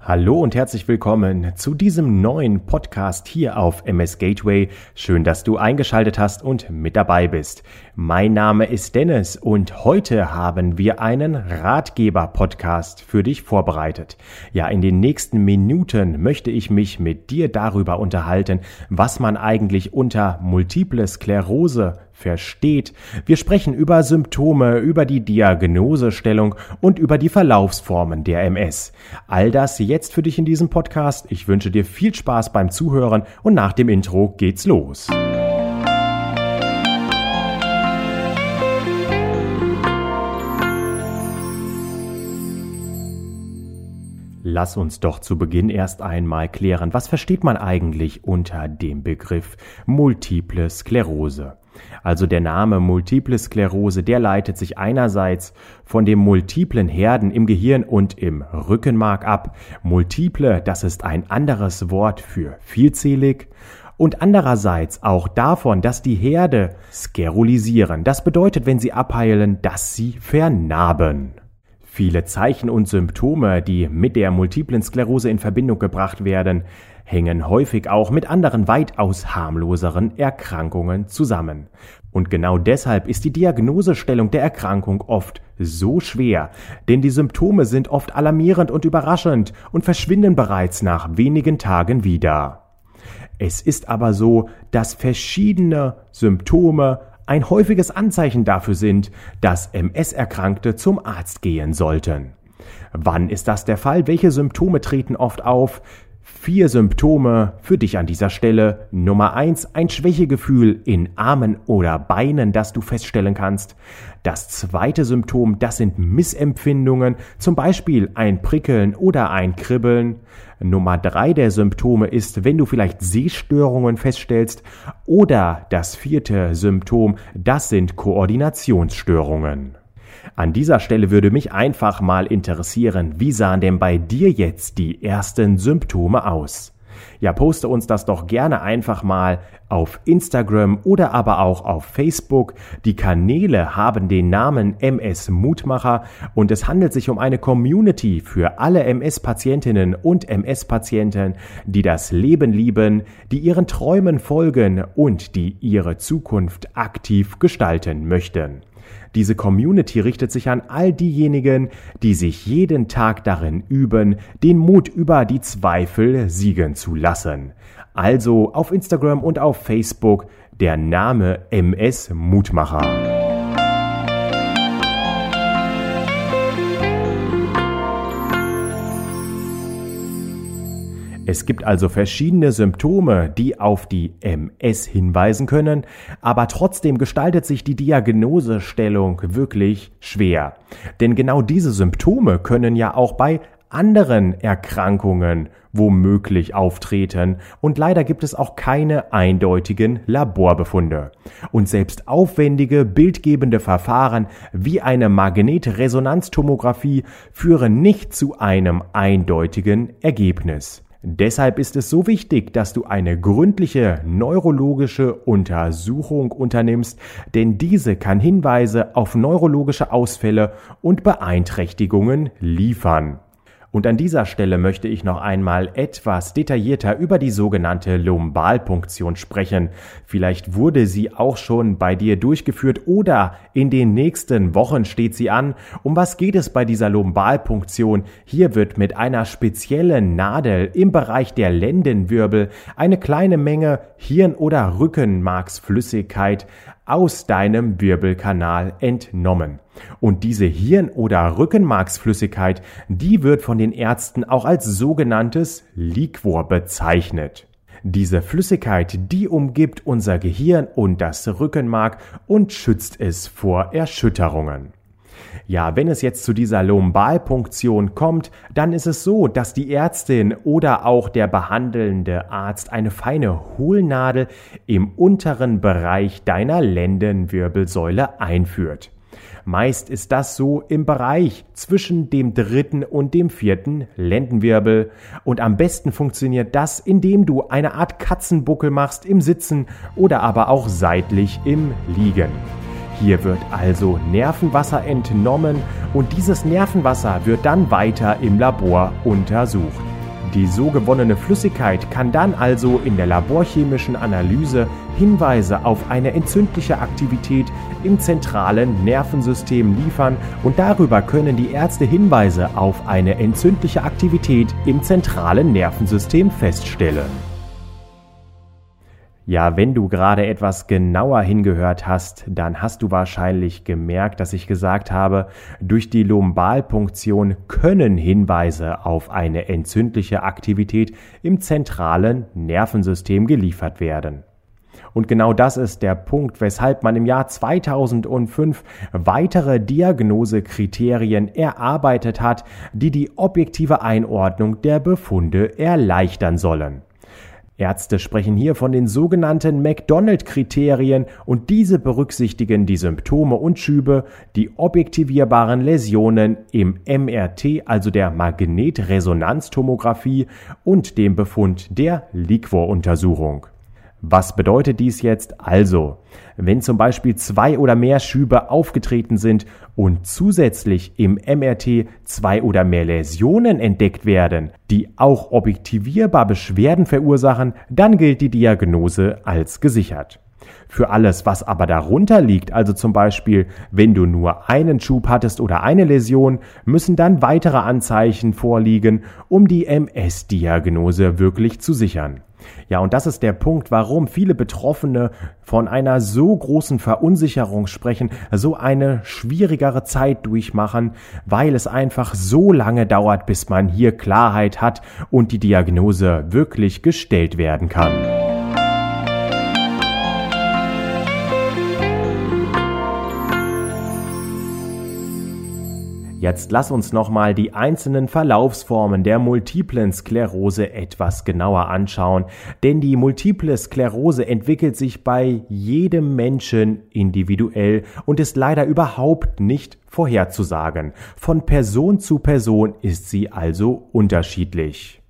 Hallo und herzlich willkommen zu diesem neuen Podcast hier auf MS Gateway. Schön, dass du eingeschaltet hast und mit dabei bist. Mein Name ist Dennis und heute haben wir einen Ratgeber-Podcast für dich vorbereitet. Ja, in den nächsten Minuten möchte ich mich mit dir darüber unterhalten, was man eigentlich unter Multiple Sklerose versteht. Wir sprechen über Symptome, über die Diagnosestellung und über die Verlaufsformen der MS. All das jetzt für dich in diesem Podcast. Ich wünsche dir viel Spaß beim Zuhören und nach dem Intro geht's los. Lass uns doch zu Beginn erst einmal klären, was versteht man eigentlich unter dem Begriff Multiple Sklerose? Also der Name Multiple Sklerose, der leitet sich einerseits von dem multiplen Herden im Gehirn und im Rückenmark ab. Multiple, das ist ein anderes Wort für vielzählig und andererseits auch davon, dass die Herde skerulisieren. Das bedeutet, wenn sie abheilen, dass sie vernarben. Viele Zeichen und Symptome, die mit der multiplen Sklerose in Verbindung gebracht werden, hängen häufig auch mit anderen weitaus harmloseren Erkrankungen zusammen. Und genau deshalb ist die Diagnosestellung der Erkrankung oft so schwer, denn die Symptome sind oft alarmierend und überraschend und verschwinden bereits nach wenigen Tagen wieder. Es ist aber so, dass verschiedene Symptome ein häufiges Anzeichen dafür sind, dass MS-Erkrankte zum Arzt gehen sollten. Wann ist das der Fall? Welche Symptome treten oft auf? Vier Symptome für dich an dieser Stelle. Nummer eins, ein Schwächegefühl in Armen oder Beinen, das du feststellen kannst. Das zweite Symptom, das sind Missempfindungen, zum Beispiel ein Prickeln oder ein Kribbeln. Nummer drei der Symptome ist, wenn du vielleicht Sehstörungen feststellst. Oder das vierte Symptom, das sind Koordinationsstörungen. An dieser Stelle würde mich einfach mal interessieren, wie sahen denn bei dir jetzt die ersten Symptome aus? Ja, poste uns das doch gerne einfach mal auf Instagram oder aber auch auf Facebook. Die Kanäle haben den Namen MS Mutmacher und es handelt sich um eine Community für alle MS-Patientinnen und MS-Patienten, die das Leben lieben, die ihren Träumen folgen und die ihre Zukunft aktiv gestalten möchten. Diese Community richtet sich an all diejenigen, die sich jeden Tag darin üben, den Mut über die Zweifel siegen zu lassen. Also auf Instagram und auf Facebook der Name MS Mutmacher. Es gibt also verschiedene Symptome, die auf die MS hinweisen können, aber trotzdem gestaltet sich die Diagnosestellung wirklich schwer. Denn genau diese Symptome können ja auch bei anderen Erkrankungen womöglich auftreten und leider gibt es auch keine eindeutigen Laborbefunde. Und selbst aufwendige bildgebende Verfahren wie eine Magnetresonanztomographie führen nicht zu einem eindeutigen Ergebnis. Deshalb ist es so wichtig, dass du eine gründliche neurologische Untersuchung unternimmst, denn diese kann Hinweise auf neurologische Ausfälle und Beeinträchtigungen liefern. Und an dieser Stelle möchte ich noch einmal etwas detaillierter über die sogenannte Lumbalpunktion sprechen. Vielleicht wurde sie auch schon bei dir durchgeführt oder in den nächsten Wochen steht sie an. Um was geht es bei dieser Lumbalpunktion? Hier wird mit einer speziellen Nadel im Bereich der Lendenwirbel eine kleine Menge Hirn- oder Rückenmarksflüssigkeit aus deinem Wirbelkanal entnommen. Und diese Hirn- oder Rückenmarksflüssigkeit, die wird von den Ärzten auch als sogenanntes Liquor bezeichnet. Diese Flüssigkeit, die umgibt unser Gehirn und das Rückenmark und schützt es vor Erschütterungen. Ja, wenn es jetzt zu dieser Lumbalpunktion kommt, dann ist es so, dass die Ärztin oder auch der behandelnde Arzt eine feine Hohlnadel im unteren Bereich deiner Lendenwirbelsäule einführt. Meist ist das so im Bereich zwischen dem dritten und dem vierten Lendenwirbel. Und am besten funktioniert das, indem du eine Art Katzenbuckel machst im Sitzen oder aber auch seitlich im Liegen. Hier wird also Nervenwasser entnommen und dieses Nervenwasser wird dann weiter im Labor untersucht. Die so gewonnene Flüssigkeit kann dann also in der laborchemischen Analyse Hinweise auf eine entzündliche Aktivität im zentralen Nervensystem liefern und darüber können die Ärzte Hinweise auf eine entzündliche Aktivität im zentralen Nervensystem feststellen. Ja, wenn du gerade etwas genauer hingehört hast, dann hast du wahrscheinlich gemerkt, dass ich gesagt habe, durch die Lumbalpunktion können Hinweise auf eine entzündliche Aktivität im zentralen Nervensystem geliefert werden. Und genau das ist der Punkt, weshalb man im Jahr 2005 weitere Diagnosekriterien erarbeitet hat, die die objektive Einordnung der Befunde erleichtern sollen. Ärzte sprechen hier von den sogenannten McDonald-Kriterien und diese berücksichtigen die Symptome und Schübe, die objektivierbaren Läsionen im MRT, also der Magnetresonanztomographie und dem Befund der Liquor-Untersuchung. Was bedeutet dies jetzt also? Wenn zum Beispiel zwei oder mehr Schübe aufgetreten sind und zusätzlich im MRT zwei oder mehr Läsionen entdeckt werden, die auch objektivierbar Beschwerden verursachen, dann gilt die Diagnose als gesichert. Für alles, was aber darunter liegt, also zum Beispiel, wenn du nur einen Schub hattest oder eine Läsion, müssen dann weitere Anzeichen vorliegen, um die MS-Diagnose wirklich zu sichern. Ja, und das ist der Punkt, warum viele Betroffene von einer so großen Verunsicherung sprechen, so eine schwierigere Zeit durchmachen, weil es einfach so lange dauert, bis man hier Klarheit hat und die Diagnose wirklich gestellt werden kann. Jetzt lass uns nochmal die einzelnen Verlaufsformen der multiplen Sklerose etwas genauer anschauen, denn die multiple Sklerose entwickelt sich bei jedem Menschen individuell und ist leider überhaupt nicht vorherzusagen. Von Person zu Person ist sie also unterschiedlich.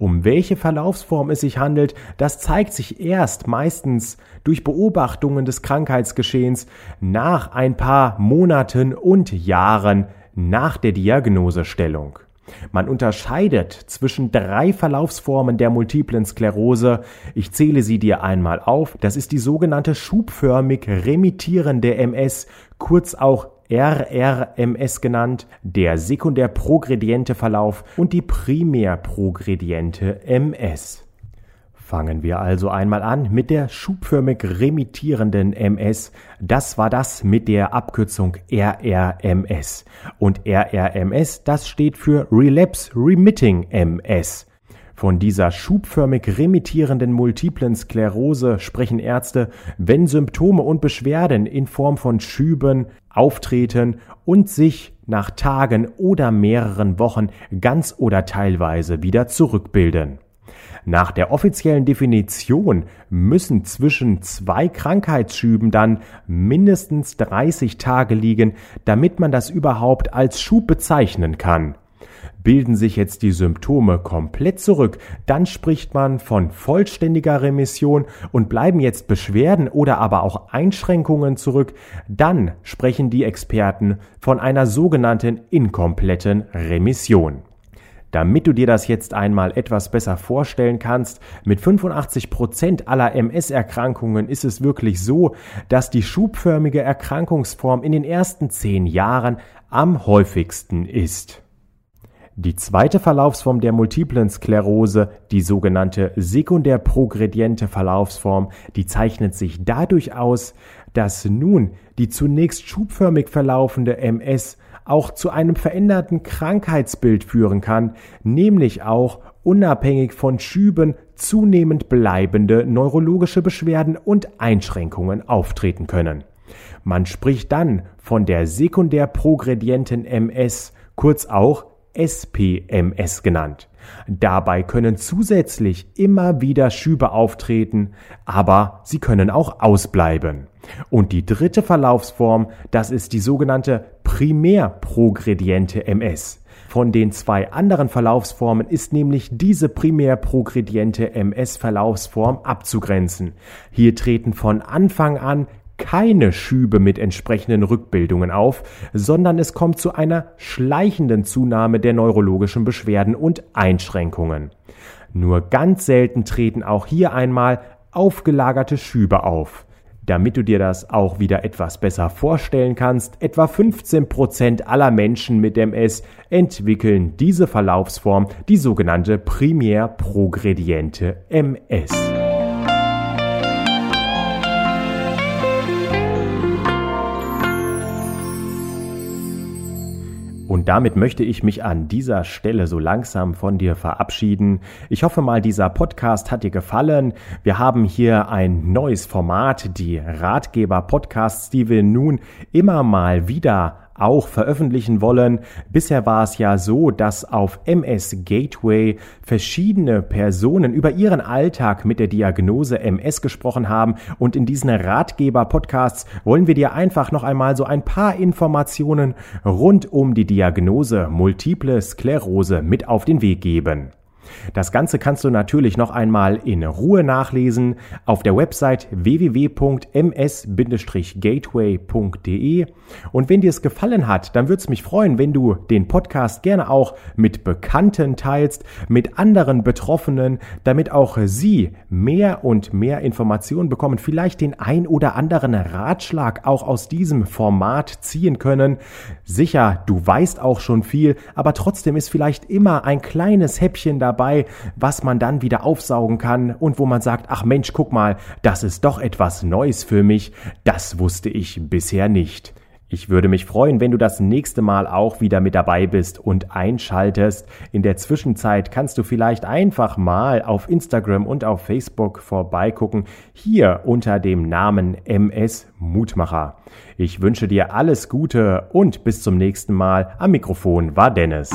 Um welche Verlaufsform es sich handelt, das zeigt sich erst meistens durch Beobachtungen des Krankheitsgeschehens nach ein paar Monaten und Jahren nach der Diagnosestellung. Man unterscheidet zwischen drei Verlaufsformen der multiplen Sklerose. Ich zähle sie dir einmal auf. Das ist die sogenannte schubförmig remittierende MS, kurz auch RRMS genannt, der sekundär-progrediente Verlauf und die primär-progrediente MS. Fangen wir also einmal an mit der schubförmig remittierenden MS. Das war das mit der Abkürzung RRMS. Und RRMS, das steht für Relapse Remitting MS. Von dieser schubförmig remittierenden multiplen Sklerose sprechen Ärzte, wenn Symptome und Beschwerden in Form von Schüben auftreten und sich nach Tagen oder mehreren Wochen ganz oder teilweise wieder zurückbilden. Nach der offiziellen Definition müssen zwischen zwei Krankheitsschüben dann mindestens 30 Tage liegen, damit man das überhaupt als Schub bezeichnen kann. Bilden sich jetzt die Symptome komplett zurück, dann spricht man von vollständiger Remission und bleiben jetzt Beschwerden oder aber auch Einschränkungen zurück, dann sprechen die Experten von einer sogenannten inkompletten Remission. Damit du dir das jetzt einmal etwas besser vorstellen kannst, mit 85 Prozent aller MS-Erkrankungen ist es wirklich so, dass die schubförmige Erkrankungsform in den ersten zehn Jahren am häufigsten ist. Die zweite Verlaufsform der multiplen Sklerose, die sogenannte sekundär progrediente Verlaufsform, die zeichnet sich dadurch aus, dass nun die zunächst schubförmig verlaufende MS auch zu einem veränderten Krankheitsbild führen kann, nämlich auch unabhängig von Schüben zunehmend bleibende neurologische Beschwerden und Einschränkungen auftreten können. Man spricht dann von der sekundär progredienten MS, kurz auch SPMS genannt. Dabei können zusätzlich immer wieder Schübe auftreten, aber sie können auch ausbleiben. Und die dritte Verlaufsform, das ist die sogenannte primärprogrediente MS. Von den zwei anderen Verlaufsformen ist nämlich diese primärprogrediente MS-Verlaufsform abzugrenzen. Hier treten von Anfang an keine Schübe mit entsprechenden Rückbildungen auf, sondern es kommt zu einer schleichenden Zunahme der neurologischen Beschwerden und Einschränkungen. Nur ganz selten treten auch hier einmal aufgelagerte Schübe auf. Damit du dir das auch wieder etwas besser vorstellen kannst, etwa 15 Prozent aller Menschen mit MS entwickeln diese Verlaufsform, die sogenannte primär progrediente MS. Und damit möchte ich mich an dieser Stelle so langsam von dir verabschieden. Ich hoffe mal, dieser Podcast hat dir gefallen. Wir haben hier ein neues Format, die Ratgeber-Podcasts, die wir nun immer mal wieder auch veröffentlichen wollen. Bisher war es ja so, dass auf MS Gateway verschiedene Personen über ihren Alltag mit der Diagnose MS gesprochen haben und in diesen Ratgeber-Podcasts wollen wir dir einfach noch einmal so ein paar Informationen rund um die Diagnose Multiple Sklerose mit auf den Weg geben. Das Ganze kannst du natürlich noch einmal in Ruhe nachlesen auf der Website www.ms-gateway.de. Und wenn dir es gefallen hat, dann würde es mich freuen, wenn du den Podcast gerne auch mit Bekannten teilst, mit anderen Betroffenen, damit auch sie mehr und mehr Informationen bekommen, vielleicht den ein oder anderen Ratschlag auch aus diesem Format ziehen können. Sicher, du weißt auch schon viel, aber trotzdem ist vielleicht immer ein kleines Häppchen dabei, dabei, was man dann wieder aufsaugen kann und wo man sagt, ach Mensch, guck mal, das ist doch etwas Neues für mich, das wusste ich bisher nicht. Ich würde mich freuen, wenn du das nächste Mal auch wieder mit dabei bist und einschaltest. In der Zwischenzeit kannst du vielleicht einfach mal auf Instagram und auf Facebook vorbeigucken, hier unter dem Namen MS Mutmacher. Ich wünsche dir alles Gute und bis zum nächsten Mal. Am Mikrofon war Dennis.